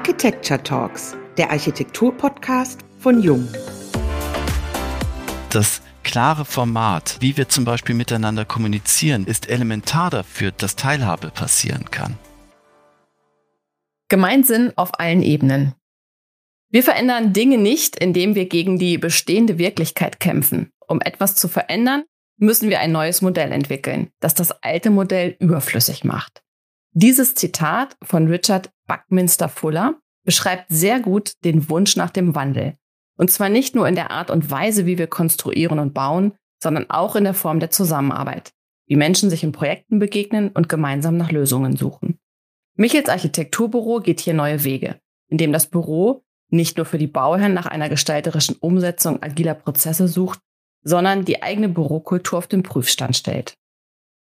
Architecture Talks, der Architektur-Podcast von Jung. Das klare Format, wie wir zum Beispiel miteinander kommunizieren, ist elementar dafür, dass Teilhabe passieren kann. Gemeinsinn auf allen Ebenen. Wir verändern Dinge nicht, indem wir gegen die bestehende Wirklichkeit kämpfen. Um etwas zu verändern, müssen wir ein neues Modell entwickeln, das das alte Modell überflüssig macht. Dieses Zitat von Richard Buckminster Fuller beschreibt sehr gut den Wunsch nach dem Wandel. Und zwar nicht nur in der Art und Weise, wie wir konstruieren und bauen, sondern auch in der Form der Zusammenarbeit, wie Menschen sich in Projekten begegnen und gemeinsam nach Lösungen suchen. Michels Architekturbüro geht hier neue Wege, indem das Büro nicht nur für die Bauherren nach einer gestalterischen Umsetzung agiler Prozesse sucht, sondern die eigene Bürokultur auf den Prüfstand stellt.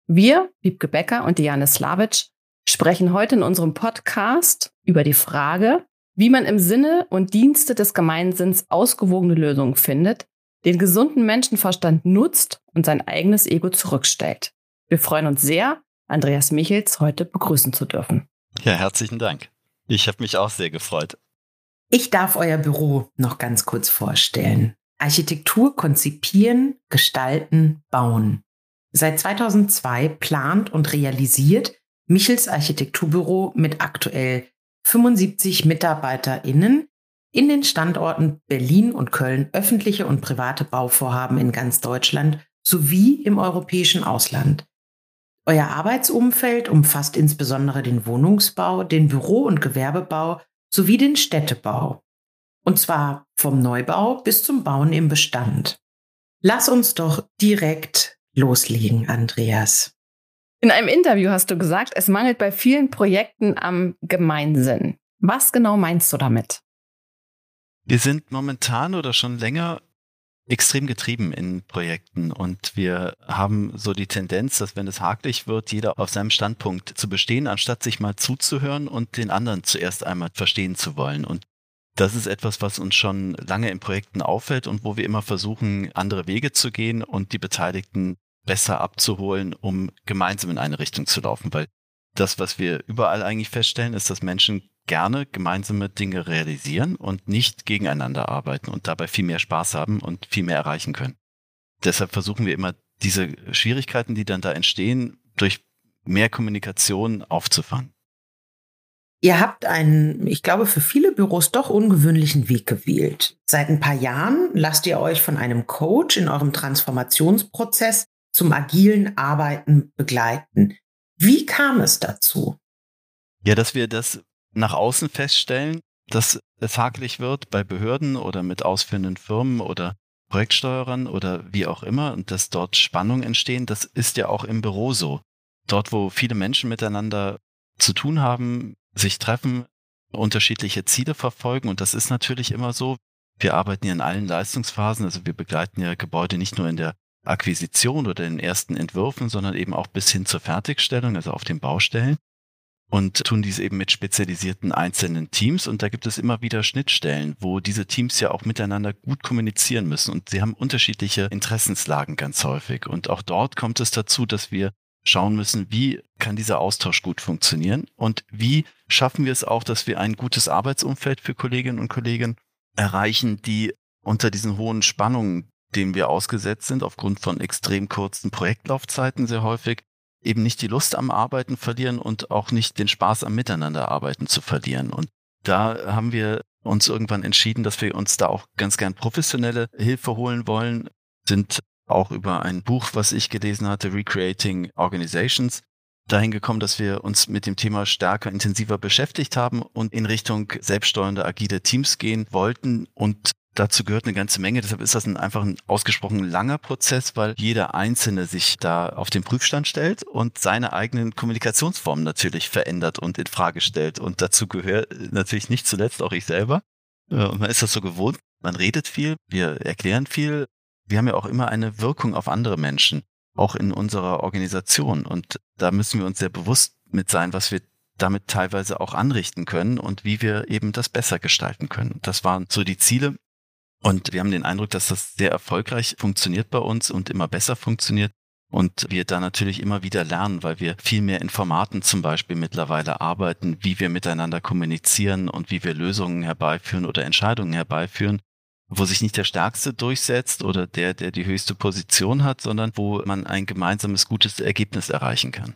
Wir, Wiebke Becker und Diane Slavic, sprechen heute in unserem Podcast über die Frage, wie man im Sinne und Dienste des Gemeinsinns ausgewogene Lösungen findet, den gesunden Menschenverstand nutzt und sein eigenes Ego zurückstellt. Wir freuen uns sehr, Andreas Michels heute begrüßen zu dürfen. Ja, herzlichen Dank. Ich habe mich auch sehr gefreut. Ich darf euer Büro noch ganz kurz vorstellen. Architektur konzipieren, gestalten, bauen. Seit 2002 plant und realisiert Michels Architekturbüro mit aktuell 75 MitarbeiterInnen in den Standorten Berlin und Köln öffentliche und private Bauvorhaben in ganz Deutschland sowie im europäischen Ausland. Euer Arbeitsumfeld umfasst insbesondere den Wohnungsbau, den Büro- und Gewerbebau sowie den Städtebau. Und zwar vom Neubau bis zum Bauen im Bestand. Lass uns doch direkt loslegen, Andreas. In einem Interview hast du gesagt, es mangelt bei vielen Projekten am Gemeinsinn. Was genau meinst du damit? Wir sind momentan oder schon länger extrem getrieben in Projekten und wir haben so die Tendenz, dass wenn es hakelig wird, jeder auf seinem Standpunkt zu bestehen, anstatt sich mal zuzuhören und den anderen zuerst einmal verstehen zu wollen. Und das ist etwas, was uns schon lange in Projekten auffällt und wo wir immer versuchen, andere Wege zu gehen und die Beteiligten besser abzuholen, um gemeinsam in eine Richtung zu laufen. Weil das, was wir überall eigentlich feststellen, ist, dass Menschen gerne gemeinsame Dinge realisieren und nicht gegeneinander arbeiten und dabei viel mehr Spaß haben und viel mehr erreichen können. Deshalb versuchen wir immer diese Schwierigkeiten, die dann da entstehen, durch mehr Kommunikation aufzufangen. Ihr habt einen, ich glaube, für viele Büros doch ungewöhnlichen Weg gewählt. Seit ein paar Jahren lasst ihr euch von einem Coach in eurem Transformationsprozess zum agilen Arbeiten begleiten. Wie kam es dazu? Ja, dass wir das nach außen feststellen, dass es hakelig wird bei Behörden oder mit ausführenden Firmen oder Projektsteuerern oder wie auch immer und dass dort Spannungen entstehen, das ist ja auch im Büro so. Dort, wo viele Menschen miteinander zu tun haben, sich treffen, unterschiedliche Ziele verfolgen und das ist natürlich immer so. Wir arbeiten ja in allen Leistungsphasen, also wir begleiten ja Gebäude nicht nur in der Akquisition oder den ersten Entwürfen, sondern eben auch bis hin zur Fertigstellung, also auf den Baustellen und tun dies eben mit spezialisierten einzelnen Teams. Und da gibt es immer wieder Schnittstellen, wo diese Teams ja auch miteinander gut kommunizieren müssen. Und sie haben unterschiedliche Interessenslagen ganz häufig. Und auch dort kommt es dazu, dass wir schauen müssen, wie kann dieser Austausch gut funktionieren und wie schaffen wir es auch, dass wir ein gutes Arbeitsumfeld für Kolleginnen und Kollegen erreichen, die unter diesen hohen Spannungen, dem wir ausgesetzt sind, aufgrund von extrem kurzen Projektlaufzeiten sehr häufig, eben nicht die Lust am Arbeiten verlieren und auch nicht den Spaß am Miteinanderarbeiten zu verlieren. Und da haben wir uns irgendwann entschieden, dass wir uns da auch ganz gern professionelle Hilfe holen wollen, sind auch über ein Buch, was ich gelesen hatte, Recreating Organizations, dahin gekommen, dass wir uns mit dem Thema stärker intensiver beschäftigt haben und in Richtung selbststeuernde agile Teams gehen wollten und Dazu gehört eine ganze Menge. Deshalb ist das ein, einfach ein ausgesprochen langer Prozess, weil jeder Einzelne sich da auf den Prüfstand stellt und seine eigenen Kommunikationsformen natürlich verändert und in Frage stellt. Und dazu gehört natürlich nicht zuletzt auch ich selber. Äh, und man ist das so gewohnt. Man redet viel, wir erklären viel. Wir haben ja auch immer eine Wirkung auf andere Menschen, auch in unserer Organisation. Und da müssen wir uns sehr bewusst mit sein, was wir damit teilweise auch anrichten können und wie wir eben das besser gestalten können. Das waren so die Ziele. Und wir haben den Eindruck, dass das sehr erfolgreich funktioniert bei uns und immer besser funktioniert. Und wir da natürlich immer wieder lernen, weil wir viel mehr Informaten zum Beispiel mittlerweile arbeiten, wie wir miteinander kommunizieren und wie wir Lösungen herbeiführen oder Entscheidungen herbeiführen, wo sich nicht der Stärkste durchsetzt oder der, der die höchste Position hat, sondern wo man ein gemeinsames gutes Ergebnis erreichen kann.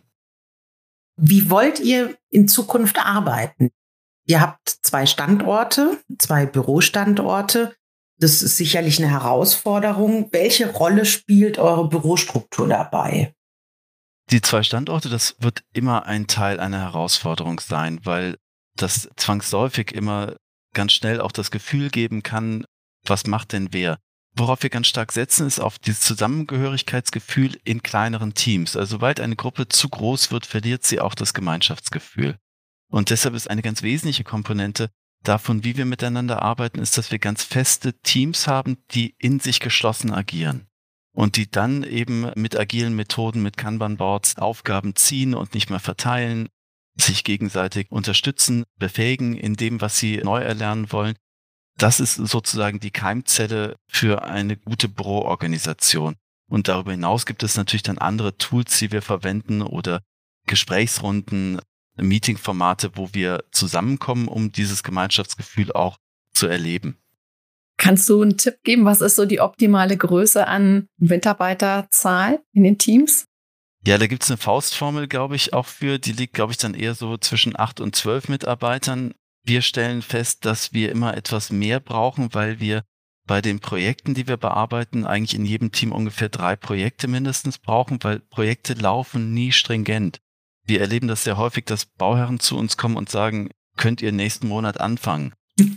Wie wollt ihr in Zukunft arbeiten? Ihr habt zwei Standorte, zwei Bürostandorte. Das ist sicherlich eine Herausforderung. Welche Rolle spielt eure Bürostruktur dabei? Die zwei Standorte, das wird immer ein Teil einer Herausforderung sein, weil das zwangsläufig immer ganz schnell auch das Gefühl geben kann, was macht denn wer? Worauf wir ganz stark setzen, ist auf dieses Zusammengehörigkeitsgefühl in kleineren Teams. Also sobald eine Gruppe zu groß wird, verliert sie auch das Gemeinschaftsgefühl. Und deshalb ist eine ganz wesentliche Komponente, davon, wie wir miteinander arbeiten, ist, dass wir ganz feste Teams haben, die in sich geschlossen agieren und die dann eben mit agilen Methoden, mit Kanban-Boards Aufgaben ziehen und nicht mehr verteilen, sich gegenseitig unterstützen, befähigen in dem, was sie neu erlernen wollen. Das ist sozusagen die Keimzelle für eine gute Büroorganisation. Und darüber hinaus gibt es natürlich dann andere Tools, die wir verwenden oder Gesprächsrunden, Meetingformate, wo wir zusammenkommen, um dieses Gemeinschaftsgefühl auch zu erleben. Kannst du einen Tipp geben? Was ist so die optimale Größe an Mitarbeiterzahl in den Teams? Ja, da gibt es eine Faustformel, glaube ich, auch für. Die liegt, glaube ich, dann eher so zwischen acht und zwölf Mitarbeitern. Wir stellen fest, dass wir immer etwas mehr brauchen, weil wir bei den Projekten, die wir bearbeiten, eigentlich in jedem Team ungefähr drei Projekte mindestens brauchen, weil Projekte laufen nie stringent. Wir erleben das sehr häufig, dass Bauherren zu uns kommen und sagen, könnt ihr nächsten Monat anfangen?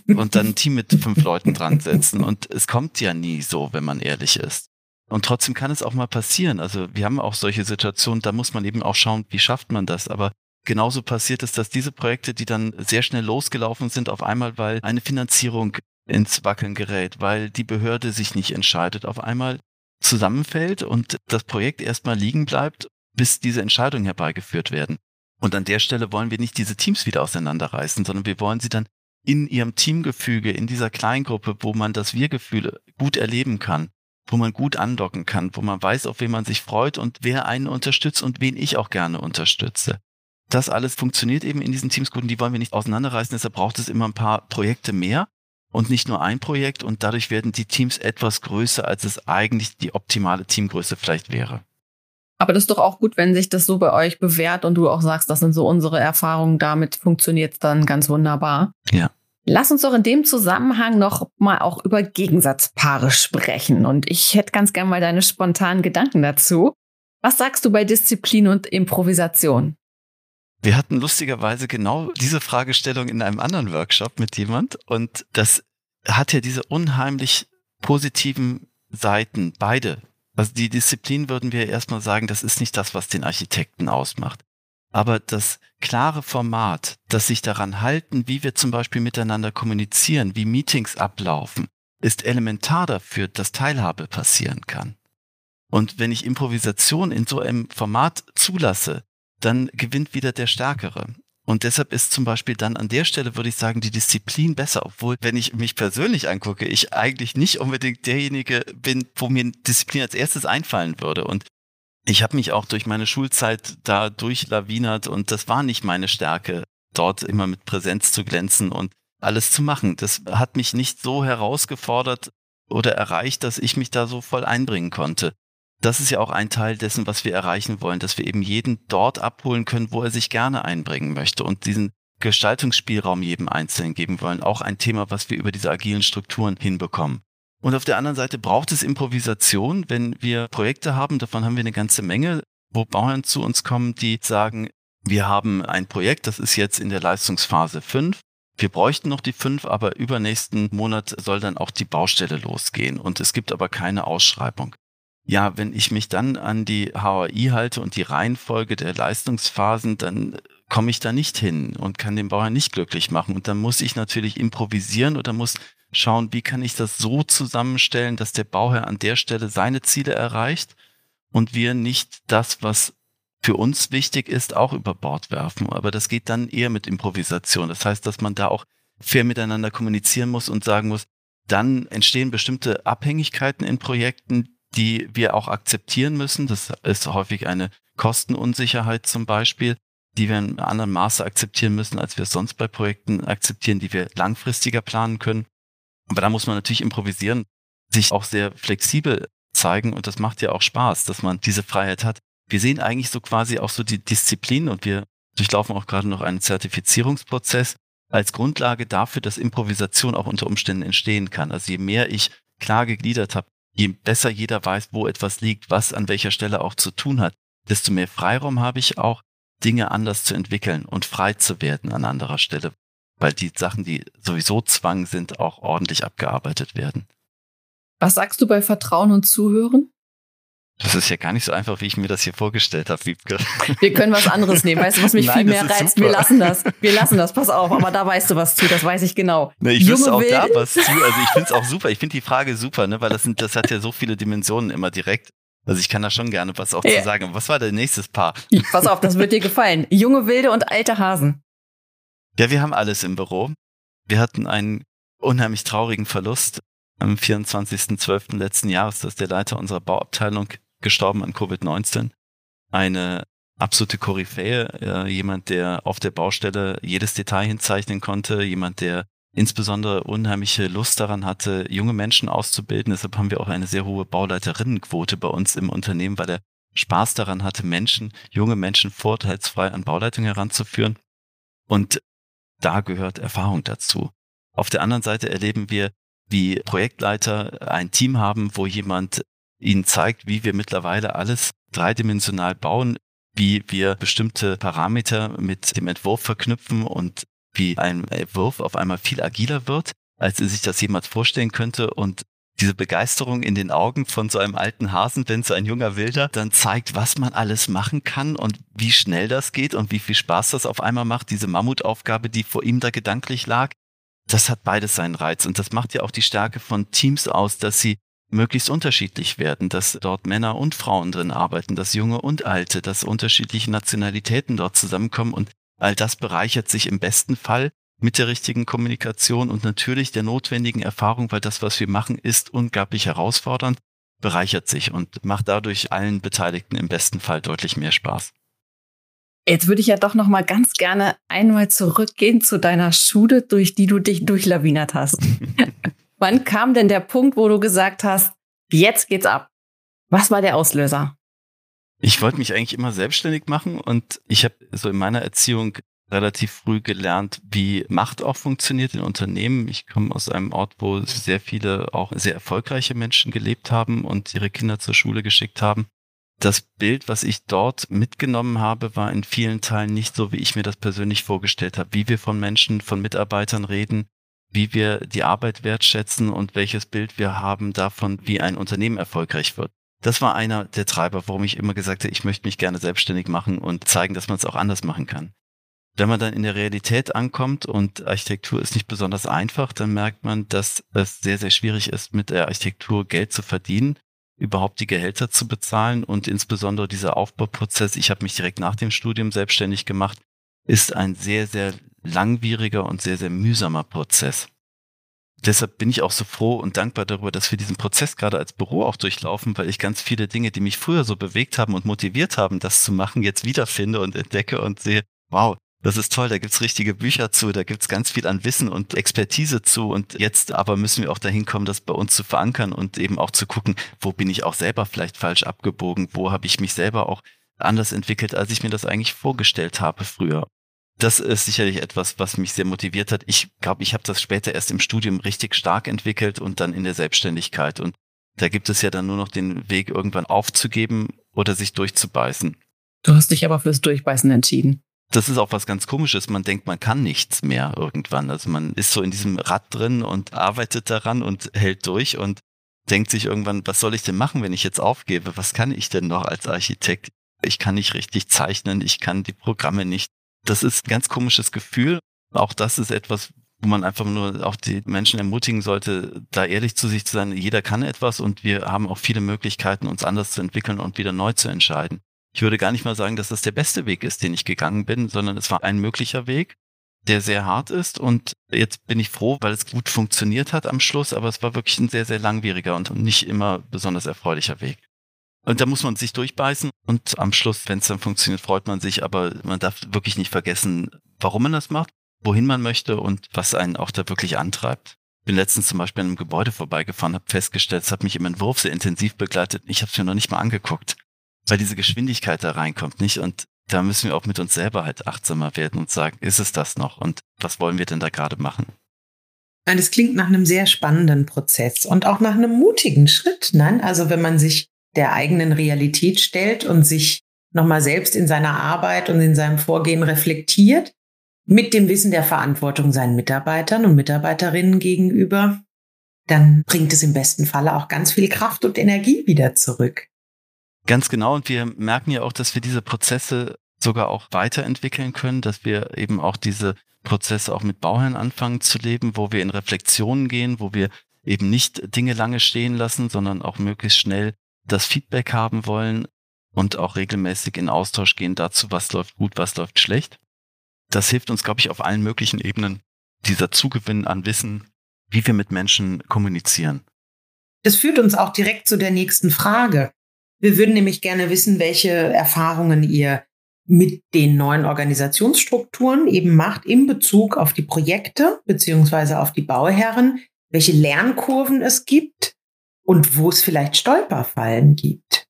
Und dann ein Team mit fünf Leuten dran setzen. Und es kommt ja nie so, wenn man ehrlich ist. Und trotzdem kann es auch mal passieren. Also wir haben auch solche Situationen, da muss man eben auch schauen, wie schafft man das. Aber genauso passiert es, dass diese Projekte, die dann sehr schnell losgelaufen sind, auf einmal, weil eine Finanzierung ins Wackeln gerät, weil die Behörde sich nicht entscheidet, auf einmal zusammenfällt und das Projekt erstmal liegen bleibt bis diese Entscheidungen herbeigeführt werden. Und an der Stelle wollen wir nicht diese Teams wieder auseinanderreißen, sondern wir wollen sie dann in ihrem Teamgefüge, in dieser Kleingruppe, wo man das Wir-Gefühl gut erleben kann, wo man gut andocken kann, wo man weiß, auf wen man sich freut und wer einen unterstützt und wen ich auch gerne unterstütze. Das alles funktioniert eben in diesen Teams gut und die wollen wir nicht auseinanderreißen, deshalb braucht es immer ein paar Projekte mehr und nicht nur ein Projekt und dadurch werden die Teams etwas größer, als es eigentlich die optimale Teamgröße vielleicht wäre. Aber das ist doch auch gut, wenn sich das so bei euch bewährt und du auch sagst, das sind so unsere Erfahrungen, damit funktioniert es dann ganz wunderbar. Ja. Lass uns doch in dem Zusammenhang noch mal auch über Gegensatzpaare sprechen. Und ich hätte ganz gern mal deine spontanen Gedanken dazu. Was sagst du bei Disziplin und Improvisation? Wir hatten lustigerweise genau diese Fragestellung in einem anderen Workshop mit jemand und das hat ja diese unheimlich positiven Seiten, beide also die Disziplin würden wir erstmal sagen, das ist nicht das, was den Architekten ausmacht. Aber das klare Format, das sich daran halten, wie wir zum Beispiel miteinander kommunizieren, wie Meetings ablaufen, ist elementar dafür, dass Teilhabe passieren kann. Und wenn ich Improvisation in so einem Format zulasse, dann gewinnt wieder der Stärkere. Und deshalb ist zum Beispiel dann an der Stelle, würde ich sagen, die Disziplin besser. Obwohl, wenn ich mich persönlich angucke, ich eigentlich nicht unbedingt derjenige bin, wo mir Disziplin als erstes einfallen würde. Und ich habe mich auch durch meine Schulzeit da durchlawinert und das war nicht meine Stärke, dort immer mit Präsenz zu glänzen und alles zu machen. Das hat mich nicht so herausgefordert oder erreicht, dass ich mich da so voll einbringen konnte das ist ja auch ein Teil dessen, was wir erreichen wollen, dass wir eben jeden dort abholen können, wo er sich gerne einbringen möchte und diesen Gestaltungsspielraum jedem Einzelnen geben wollen. Auch ein Thema, was wir über diese agilen Strukturen hinbekommen. Und auf der anderen Seite braucht es Improvisation, wenn wir Projekte haben, davon haben wir eine ganze Menge, wo Bauern zu uns kommen, die sagen, wir haben ein Projekt, das ist jetzt in der Leistungsphase 5. Wir bräuchten noch die 5, aber übernächsten Monat soll dann auch die Baustelle losgehen und es gibt aber keine Ausschreibung. Ja, wenn ich mich dann an die HAI halte und die Reihenfolge der Leistungsphasen, dann komme ich da nicht hin und kann den Bauern nicht glücklich machen. Und dann muss ich natürlich improvisieren oder muss schauen, wie kann ich das so zusammenstellen, dass der Bauherr an der Stelle seine Ziele erreicht und wir nicht das, was für uns wichtig ist, auch über Bord werfen. Aber das geht dann eher mit Improvisation. Das heißt, dass man da auch fair miteinander kommunizieren muss und sagen muss, dann entstehen bestimmte Abhängigkeiten in Projekten, die wir auch akzeptieren müssen. Das ist häufig eine Kostenunsicherheit zum Beispiel, die wir in anderem Maße akzeptieren müssen, als wir es sonst bei Projekten akzeptieren, die wir langfristiger planen können. Aber da muss man natürlich improvisieren, sich auch sehr flexibel zeigen und das macht ja auch Spaß, dass man diese Freiheit hat. Wir sehen eigentlich so quasi auch so die Disziplin und wir durchlaufen auch gerade noch einen Zertifizierungsprozess als Grundlage dafür, dass Improvisation auch unter Umständen entstehen kann. Also je mehr ich klar gegliedert habe, je besser jeder weiß, wo etwas liegt, was an welcher Stelle auch zu tun hat, desto mehr Freiraum habe ich auch, Dinge anders zu entwickeln und frei zu werden an anderer Stelle, weil die Sachen, die sowieso Zwang sind, auch ordentlich abgearbeitet werden. Was sagst du bei Vertrauen und Zuhören? Das ist ja gar nicht so einfach, wie ich mir das hier vorgestellt habe, Wiebke. Wir können was anderes nehmen. Weißt du, was mich Nein, viel mehr reizt? Super. Wir lassen das. Wir lassen das. Pass auf. Aber da weißt du was zu. Das weiß ich genau. Ne, ich wüsste auch da was zu. Also ich finde es auch super. Ich finde die Frage super, ne? weil das, sind, das hat ja so viele Dimensionen immer direkt. Also ich kann da schon gerne was auch ja. zu sagen. was war dein nächstes Paar? Pass auf, das wird dir gefallen. Junge Wilde und alte Hasen. Ja, wir haben alles im Büro. Wir hatten einen unheimlich traurigen Verlust am 24.12. letzten Jahres. Das ist der Leiter unserer Bauabteilung gestorben an Covid-19. Eine absolute Koryphäe, äh, jemand, der auf der Baustelle jedes Detail hinzeichnen konnte, jemand, der insbesondere unheimliche Lust daran hatte, junge Menschen auszubilden. Deshalb haben wir auch eine sehr hohe Bauleiterinnenquote bei uns im Unternehmen, weil er Spaß daran hatte, Menschen, junge Menschen vorteilsfrei an Bauleitung heranzuführen. Und da gehört Erfahrung dazu. Auf der anderen Seite erleben wir, wie Projektleiter ein Team haben, wo jemand ihnen zeigt, wie wir mittlerweile alles dreidimensional bauen, wie wir bestimmte Parameter mit dem Entwurf verknüpfen und wie ein Entwurf auf einmal viel agiler wird, als sie sich das jemals vorstellen könnte und diese Begeisterung in den Augen von so einem alten Hasen, wenn so ein junger Wilder dann zeigt, was man alles machen kann und wie schnell das geht und wie viel Spaß das auf einmal macht, diese Mammutaufgabe, die vor ihm da gedanklich lag. Das hat beides seinen Reiz und das macht ja auch die Stärke von Teams aus, dass sie möglichst unterschiedlich werden, dass dort Männer und Frauen drin arbeiten, dass junge und alte, dass unterschiedliche Nationalitäten dort zusammenkommen und all das bereichert sich im besten Fall mit der richtigen Kommunikation und natürlich der notwendigen Erfahrung, weil das, was wir machen, ist unglaublich herausfordernd, bereichert sich und macht dadurch allen Beteiligten im besten Fall deutlich mehr Spaß. Jetzt würde ich ja doch noch mal ganz gerne einmal zurückgehen zu deiner Schule, durch die du dich durchlawinert hast. Wann kam denn der Punkt, wo du gesagt hast, jetzt geht's ab? Was war der Auslöser? Ich wollte mich eigentlich immer selbstständig machen und ich habe so in meiner Erziehung relativ früh gelernt, wie Macht auch funktioniert in Unternehmen. Ich komme aus einem Ort, wo sehr viele auch sehr erfolgreiche Menschen gelebt haben und ihre Kinder zur Schule geschickt haben. Das Bild, was ich dort mitgenommen habe, war in vielen Teilen nicht so, wie ich mir das persönlich vorgestellt habe, wie wir von Menschen, von Mitarbeitern reden, wie wir die Arbeit wertschätzen und welches Bild wir haben davon, wie ein Unternehmen erfolgreich wird. Das war einer der Treiber, warum ich immer gesagt habe, ich möchte mich gerne selbstständig machen und zeigen, dass man es auch anders machen kann. Wenn man dann in der Realität ankommt und Architektur ist nicht besonders einfach, dann merkt man, dass es sehr, sehr schwierig ist, mit der Architektur Geld zu verdienen, überhaupt die Gehälter zu bezahlen und insbesondere dieser Aufbauprozess, ich habe mich direkt nach dem Studium selbstständig gemacht, ist ein sehr, sehr langwieriger und sehr, sehr mühsamer Prozess. Deshalb bin ich auch so froh und dankbar darüber, dass wir diesen Prozess gerade als Büro auch durchlaufen, weil ich ganz viele Dinge, die mich früher so bewegt haben und motiviert haben, das zu machen, jetzt wiederfinde und entdecke und sehe, wow, das ist toll, da gibt's richtige Bücher zu, da gibt's ganz viel an Wissen und Expertise zu. Und jetzt aber müssen wir auch dahin kommen, das bei uns zu verankern und eben auch zu gucken, wo bin ich auch selber vielleicht falsch abgebogen, wo habe ich mich selber auch anders entwickelt, als ich mir das eigentlich vorgestellt habe früher das ist sicherlich etwas, was mich sehr motiviert hat. Ich glaube, ich habe das später erst im Studium richtig stark entwickelt und dann in der Selbstständigkeit. Und da gibt es ja dann nur noch den Weg, irgendwann aufzugeben oder sich durchzubeißen. Du hast dich aber fürs Durchbeißen entschieden. Das ist auch was ganz Komisches. Man denkt, man kann nichts mehr irgendwann. Also man ist so in diesem Rad drin und arbeitet daran und hält durch und denkt sich irgendwann, was soll ich denn machen, wenn ich jetzt aufgebe? Was kann ich denn noch als Architekt? Ich kann nicht richtig zeichnen, ich kann die Programme nicht. Das ist ein ganz komisches Gefühl. Auch das ist etwas, wo man einfach nur auch die Menschen ermutigen sollte, da ehrlich zu sich zu sein. Jeder kann etwas und wir haben auch viele Möglichkeiten, uns anders zu entwickeln und wieder neu zu entscheiden. Ich würde gar nicht mal sagen, dass das der beste Weg ist, den ich gegangen bin, sondern es war ein möglicher Weg. der sehr hart ist. Und jetzt bin ich froh, weil es gut funktioniert hat am Schluss, aber es war wirklich ein sehr, sehr langwieriger und nicht immer besonders erfreulicher Weg. Und da muss man sich durchbeißen und am Schluss, wenn es dann funktioniert, freut man sich, aber man darf wirklich nicht vergessen, warum man das macht, wohin man möchte und was einen auch da wirklich antreibt. Bin letztens zum Beispiel an einem Gebäude vorbeigefahren, habe festgestellt, es hat mich im Entwurf sehr intensiv begleitet. Ich habe es mir noch nicht mal angeguckt, weil diese Geschwindigkeit da reinkommt, nicht? Und da müssen wir auch mit uns selber halt achtsamer werden und sagen, ist es das noch und was wollen wir denn da gerade machen? Das klingt nach einem sehr spannenden Prozess und auch nach einem mutigen Schritt. Nein? Also wenn man sich der eigenen Realität stellt und sich nochmal selbst in seiner Arbeit und in seinem Vorgehen reflektiert, mit dem Wissen der Verantwortung seinen Mitarbeitern und Mitarbeiterinnen gegenüber, dann bringt es im besten Falle auch ganz viel Kraft und Energie wieder zurück. Ganz genau. Und wir merken ja auch, dass wir diese Prozesse sogar auch weiterentwickeln können, dass wir eben auch diese Prozesse auch mit Bauherren anfangen zu leben, wo wir in Reflexionen gehen, wo wir eben nicht Dinge lange stehen lassen, sondern auch möglichst schnell das Feedback haben wollen und auch regelmäßig in Austausch gehen dazu, was läuft gut, was läuft schlecht. Das hilft uns, glaube ich, auf allen möglichen Ebenen, dieser Zugewinn an Wissen, wie wir mit Menschen kommunizieren. Das führt uns auch direkt zu der nächsten Frage. Wir würden nämlich gerne wissen, welche Erfahrungen ihr mit den neuen Organisationsstrukturen eben macht in Bezug auf die Projekte beziehungsweise auf die Bauherren, welche Lernkurven es gibt und wo es vielleicht Stolperfallen gibt.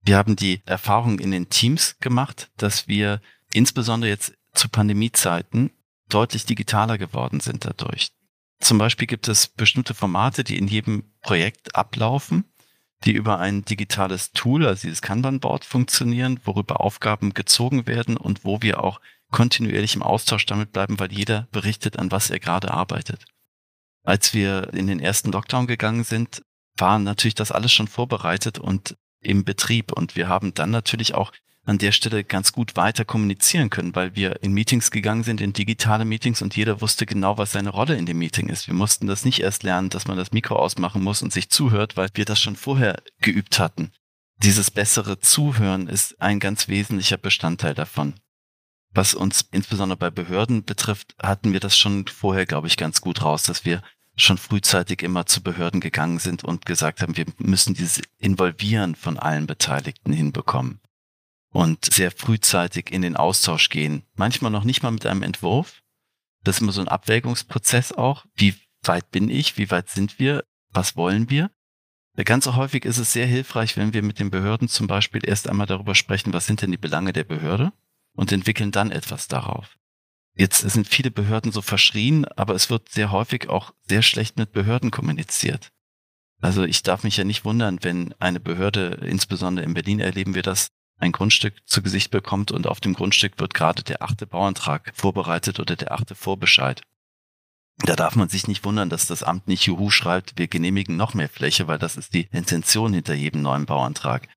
Wir haben die Erfahrung in den Teams gemacht, dass wir insbesondere jetzt zu Pandemiezeiten deutlich digitaler geworden sind dadurch. Zum Beispiel gibt es bestimmte Formate, die in jedem Projekt ablaufen die über ein digitales Tool, also dieses Kanban-Board funktionieren, worüber Aufgaben gezogen werden und wo wir auch kontinuierlich im Austausch damit bleiben, weil jeder berichtet, an was er gerade arbeitet. Als wir in den ersten Lockdown gegangen sind, war natürlich das alles schon vorbereitet und im Betrieb. Und wir haben dann natürlich auch an der Stelle ganz gut weiter kommunizieren können, weil wir in Meetings gegangen sind, in digitale Meetings und jeder wusste genau, was seine Rolle in dem Meeting ist. Wir mussten das nicht erst lernen, dass man das Mikro ausmachen muss und sich zuhört, weil wir das schon vorher geübt hatten. Dieses bessere Zuhören ist ein ganz wesentlicher Bestandteil davon. Was uns insbesondere bei Behörden betrifft, hatten wir das schon vorher, glaube ich, ganz gut raus, dass wir schon frühzeitig immer zu Behörden gegangen sind und gesagt haben, wir müssen dieses Involvieren von allen Beteiligten hinbekommen und sehr frühzeitig in den Austausch gehen. Manchmal noch nicht mal mit einem Entwurf. Das ist immer so ein Abwägungsprozess auch. Wie weit bin ich? Wie weit sind wir? Was wollen wir? Ganz häufig ist es sehr hilfreich, wenn wir mit den Behörden zum Beispiel erst einmal darüber sprechen, was sind denn die Belange der Behörde und entwickeln dann etwas darauf. Jetzt sind viele Behörden so verschrien, aber es wird sehr häufig auch sehr schlecht mit Behörden kommuniziert. Also ich darf mich ja nicht wundern, wenn eine Behörde, insbesondere in Berlin erleben wir das, ein Grundstück zu Gesicht bekommt und auf dem Grundstück wird gerade der achte Bauantrag vorbereitet oder der achte Vorbescheid. Da darf man sich nicht wundern, dass das Amt nicht Juhu schreibt, wir genehmigen noch mehr Fläche, weil das ist die Intention hinter jedem neuen Bauantrag.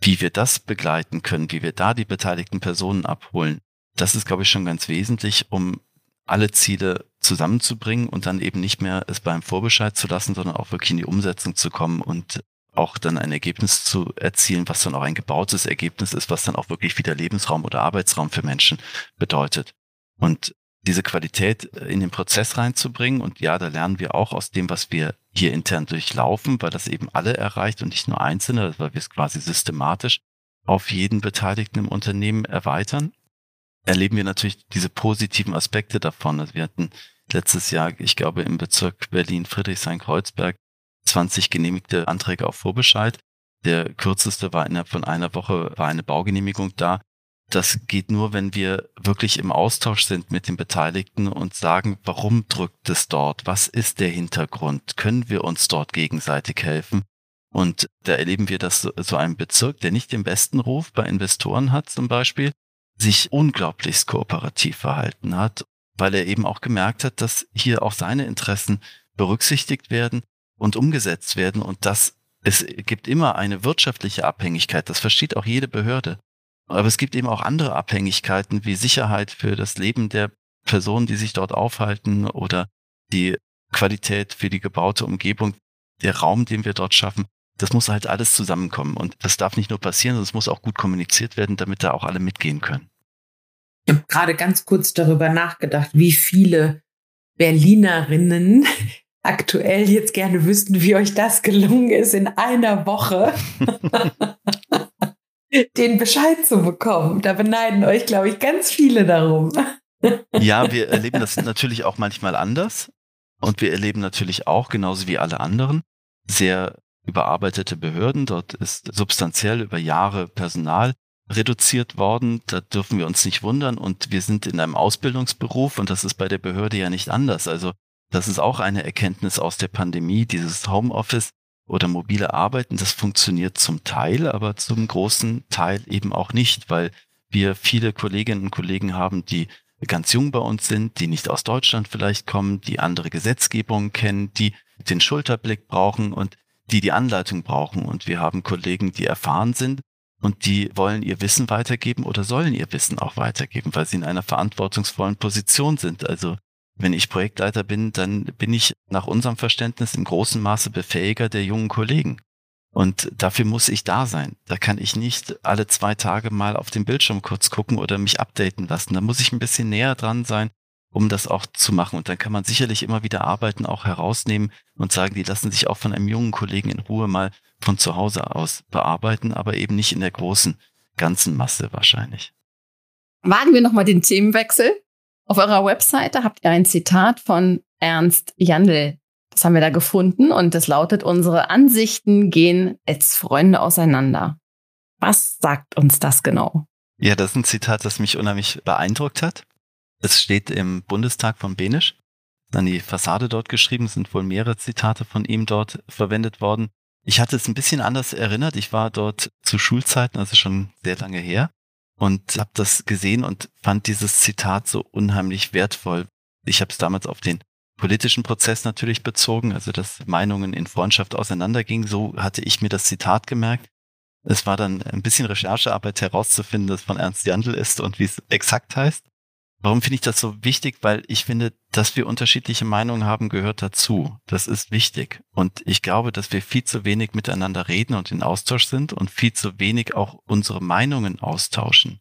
Wie wir das begleiten können, wie wir da die beteiligten Personen abholen, das ist, glaube ich, schon ganz wesentlich, um alle Ziele zusammenzubringen und dann eben nicht mehr es beim Vorbescheid zu lassen, sondern auch wirklich in die Umsetzung zu kommen und auch dann ein Ergebnis zu erzielen, was dann auch ein gebautes Ergebnis ist, was dann auch wirklich wieder Lebensraum oder Arbeitsraum für Menschen bedeutet. Und diese Qualität in den Prozess reinzubringen. Und ja, da lernen wir auch aus dem, was wir hier intern durchlaufen, weil das eben alle erreicht und nicht nur Einzelne, weil wir es quasi systematisch auf jeden Beteiligten im Unternehmen erweitern. Erleben wir natürlich diese positiven Aspekte davon. Also wir hatten letztes Jahr, ich glaube, im Bezirk Berlin Friedrichshain-Kreuzberg 20 genehmigte Anträge auf Vorbescheid. Der kürzeste war innerhalb von einer Woche, war eine Baugenehmigung da. Das geht nur, wenn wir wirklich im Austausch sind mit den Beteiligten und sagen, warum drückt es dort? Was ist der Hintergrund? Können wir uns dort gegenseitig helfen? Und da erleben wir, dass so ein Bezirk, der nicht den besten Ruf bei Investoren hat zum Beispiel, sich unglaublichst kooperativ verhalten hat, weil er eben auch gemerkt hat, dass hier auch seine Interessen berücksichtigt werden und umgesetzt werden und das es gibt immer eine wirtschaftliche Abhängigkeit, das versteht auch jede Behörde. Aber es gibt eben auch andere Abhängigkeiten wie Sicherheit für das Leben der Personen, die sich dort aufhalten oder die Qualität für die gebaute Umgebung, der Raum, den wir dort schaffen. Das muss halt alles zusammenkommen und das darf nicht nur passieren, sondern es muss auch gut kommuniziert werden, damit da auch alle mitgehen können. Ich habe gerade ganz kurz darüber nachgedacht, wie viele Berlinerinnen aktuell jetzt gerne wüssten, wie euch das gelungen ist, in einer Woche den Bescheid zu bekommen. Da beneiden euch, glaube ich, ganz viele darum. ja, wir erleben das natürlich auch manchmal anders. Und wir erleben natürlich auch, genauso wie alle anderen, sehr überarbeitete Behörden. Dort ist substanziell über Jahre Personal reduziert worden. Da dürfen wir uns nicht wundern. Und wir sind in einem Ausbildungsberuf und das ist bei der Behörde ja nicht anders. Also das ist auch eine Erkenntnis aus der Pandemie, dieses Homeoffice oder mobile Arbeiten. Das funktioniert zum Teil, aber zum großen Teil eben auch nicht, weil wir viele Kolleginnen und Kollegen haben, die ganz jung bei uns sind, die nicht aus Deutschland vielleicht kommen, die andere Gesetzgebungen kennen, die den Schulterblick brauchen und die die Anleitung brauchen. Und wir haben Kollegen, die erfahren sind und die wollen ihr Wissen weitergeben oder sollen ihr Wissen auch weitergeben, weil sie in einer verantwortungsvollen Position sind. Also wenn ich Projektleiter bin, dann bin ich nach unserem Verständnis im großen Maße Befähiger der jungen Kollegen. Und dafür muss ich da sein. Da kann ich nicht alle zwei Tage mal auf den Bildschirm kurz gucken oder mich updaten lassen. Da muss ich ein bisschen näher dran sein, um das auch zu machen. Und dann kann man sicherlich immer wieder Arbeiten auch herausnehmen und sagen, die lassen sich auch von einem jungen Kollegen in Ruhe mal von zu Hause aus bearbeiten, aber eben nicht in der großen, ganzen Masse wahrscheinlich. Wagen wir nochmal den Themenwechsel. Auf eurer Webseite habt ihr ein Zitat von Ernst Jandl das haben wir da gefunden und das lautet, unsere Ansichten gehen als Freunde auseinander. Was sagt uns das genau? Ja, das ist ein Zitat, das mich unheimlich beeindruckt hat. Es steht im Bundestag von Benisch. An die Fassade dort geschrieben, es sind wohl mehrere Zitate von ihm dort verwendet worden. Ich hatte es ein bisschen anders erinnert. Ich war dort zu Schulzeiten, also schon sehr lange her, und habe das gesehen und fand dieses Zitat so unheimlich wertvoll. Ich habe es damals auf den politischen Prozess natürlich bezogen, also dass Meinungen in Freundschaft auseinandergingen. So hatte ich mir das Zitat gemerkt. Es war dann ein bisschen Recherchearbeit herauszufinden, dass von Ernst Jandl ist und wie es exakt heißt. Warum finde ich das so wichtig? Weil ich finde, dass wir unterschiedliche Meinungen haben, gehört dazu. Das ist wichtig. Und ich glaube, dass wir viel zu wenig miteinander reden und in Austausch sind und viel zu wenig auch unsere Meinungen austauschen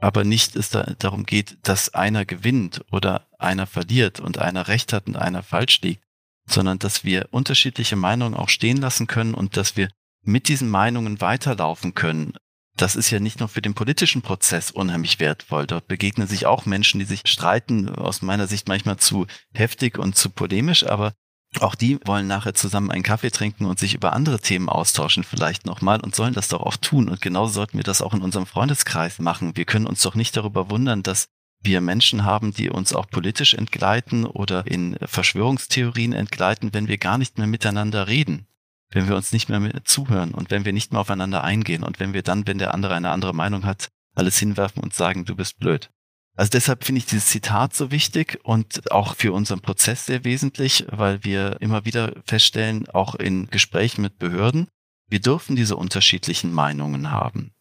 aber nicht es da darum geht, dass einer gewinnt oder einer verliert und einer recht hat und einer falsch liegt, sondern dass wir unterschiedliche Meinungen auch stehen lassen können und dass wir mit diesen Meinungen weiterlaufen können. Das ist ja nicht nur für den politischen Prozess unheimlich wertvoll. Dort begegnen sich auch Menschen, die sich streiten, aus meiner Sicht manchmal zu heftig und zu polemisch, aber auch die wollen nachher zusammen einen Kaffee trinken und sich über andere Themen austauschen vielleicht nochmal und sollen das doch auch tun. Und genauso sollten wir das auch in unserem Freundeskreis machen. Wir können uns doch nicht darüber wundern, dass wir Menschen haben, die uns auch politisch entgleiten oder in Verschwörungstheorien entgleiten, wenn wir gar nicht mehr miteinander reden, wenn wir uns nicht mehr zuhören und wenn wir nicht mehr aufeinander eingehen und wenn wir dann, wenn der andere eine andere Meinung hat, alles hinwerfen und sagen, du bist blöd. Also deshalb finde ich dieses Zitat so wichtig und auch für unseren Prozess sehr wesentlich, weil wir immer wieder feststellen, auch in Gesprächen mit Behörden, wir dürfen diese unterschiedlichen Meinungen haben.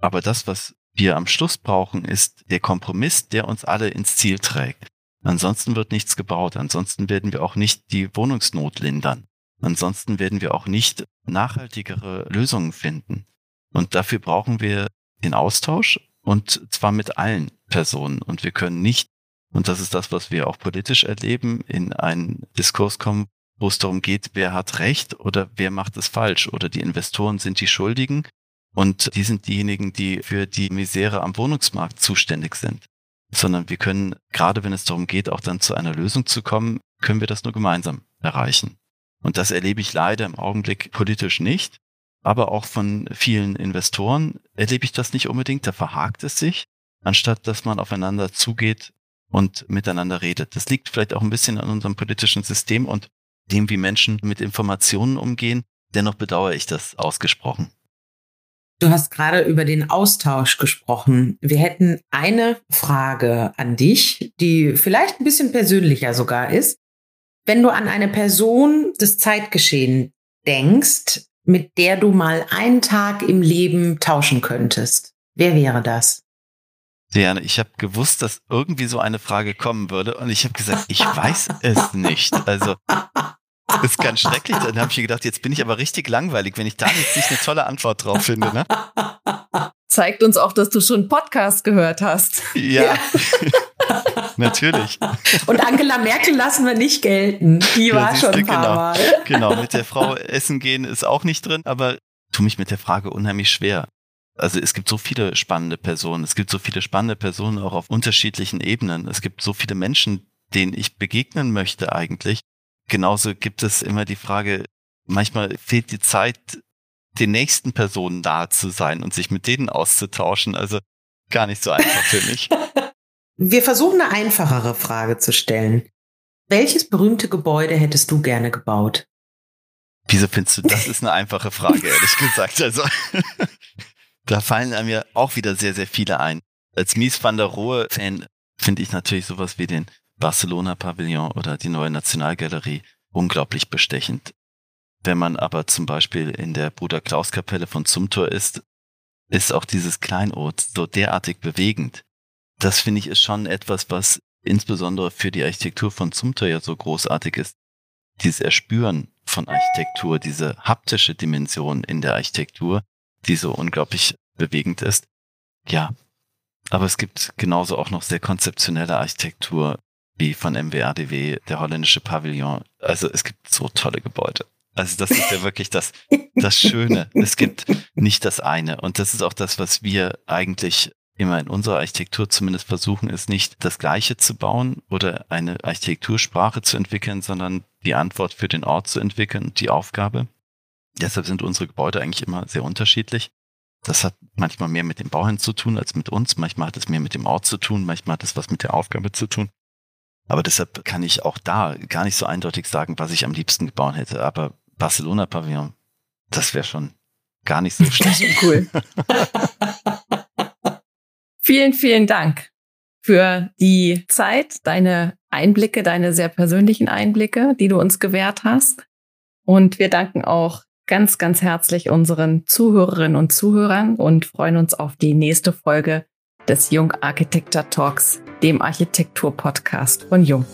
Aber das, was wir am Schluss brauchen, ist der Kompromiss, der uns alle ins Ziel trägt. Ansonsten wird nichts gebaut. Ansonsten werden wir auch nicht die Wohnungsnot lindern. Ansonsten werden wir auch nicht nachhaltigere Lösungen finden. Und dafür brauchen wir den Austausch und zwar mit allen Personen. Und wir können nicht, und das ist das, was wir auch politisch erleben, in einen Diskurs kommen, wo es darum geht, wer hat Recht oder wer macht es falsch oder die Investoren sind die Schuldigen und die sind diejenigen, die für die Misere am Wohnungsmarkt zuständig sind. Sondern wir können, gerade wenn es darum geht, auch dann zu einer Lösung zu kommen, können wir das nur gemeinsam erreichen. Und das erlebe ich leider im Augenblick politisch nicht aber auch von vielen Investoren erlebe ich das nicht unbedingt. Da verhakt es sich, anstatt dass man aufeinander zugeht und miteinander redet. Das liegt vielleicht auch ein bisschen an unserem politischen System und dem, wie Menschen mit Informationen umgehen. Dennoch bedauere ich das ausgesprochen. Du hast gerade über den Austausch gesprochen. Wir hätten eine Frage an dich, die vielleicht ein bisschen persönlicher sogar ist. Wenn du an eine Person des Zeitgeschehen denkst, mit der du mal einen Tag im Leben tauschen könntest? Wer wäre das? Diane, ich habe gewusst, dass irgendwie so eine Frage kommen würde und ich habe gesagt, ich weiß es nicht. Also das ist ganz schrecklich. Dann habe ich mir gedacht, jetzt bin ich aber richtig langweilig, wenn ich da jetzt nicht eine tolle Antwort drauf finde. Ne? zeigt uns auch, dass du schon Podcast gehört hast. Ja, ja. natürlich. Und Angela Merkel lassen wir nicht gelten. Die ja, war schon ein paar genau, Mal. Genau, mit der Frau essen gehen ist auch nicht drin, aber tu mich mit der Frage unheimlich schwer. Also es gibt so viele spannende Personen. Es gibt so viele spannende Personen auch auf unterschiedlichen Ebenen. Es gibt so viele Menschen, denen ich begegnen möchte eigentlich. Genauso gibt es immer die Frage, manchmal fehlt die Zeit, den nächsten Personen nahe zu sein und sich mit denen auszutauschen. Also gar nicht so einfach für mich. Wir versuchen eine einfachere Frage zu stellen. Welches berühmte Gebäude hättest du gerne gebaut? Wieso findest du, das ist eine einfache Frage, ehrlich gesagt. Also, da fallen mir auch wieder sehr, sehr viele ein. Als Mies van der Rohe-Fan finde ich natürlich sowas wie den Barcelona-Pavillon oder die neue Nationalgalerie unglaublich bestechend. Wenn man aber zum Beispiel in der Bruder Klaus Kapelle von Zumthor ist, ist auch dieses Kleinod so derartig bewegend. Das finde ich ist schon etwas, was insbesondere für die Architektur von Zumthor ja so großartig ist. Dieses Erspüren von Architektur, diese haptische Dimension in der Architektur, die so unglaublich bewegend ist. Ja. Aber es gibt genauso auch noch sehr konzeptionelle Architektur, wie von MWRDW, der holländische Pavillon. Also es gibt so tolle Gebäude. Also das ist ja wirklich das, das Schöne. Es gibt nicht das eine. Und das ist auch das, was wir eigentlich immer in unserer Architektur zumindest versuchen, ist nicht das Gleiche zu bauen oder eine Architektursprache zu entwickeln, sondern die Antwort für den Ort zu entwickeln die Aufgabe. Deshalb sind unsere Gebäude eigentlich immer sehr unterschiedlich. Das hat manchmal mehr mit dem Bauherrn zu tun als mit uns. Manchmal hat es mehr mit dem Ort zu tun. Manchmal hat es was mit der Aufgabe zu tun. Aber deshalb kann ich auch da gar nicht so eindeutig sagen, was ich am liebsten gebaut hätte. Aber Barcelona Pavillon, das wäre schon gar nicht so schlecht. cool. vielen, vielen Dank für die Zeit, deine Einblicke, deine sehr persönlichen Einblicke, die du uns gewährt hast. Und wir danken auch ganz, ganz herzlich unseren Zuhörerinnen und Zuhörern und freuen uns auf die nächste Folge des Jung Architecture Talks, dem Architektur-Podcast von Jung.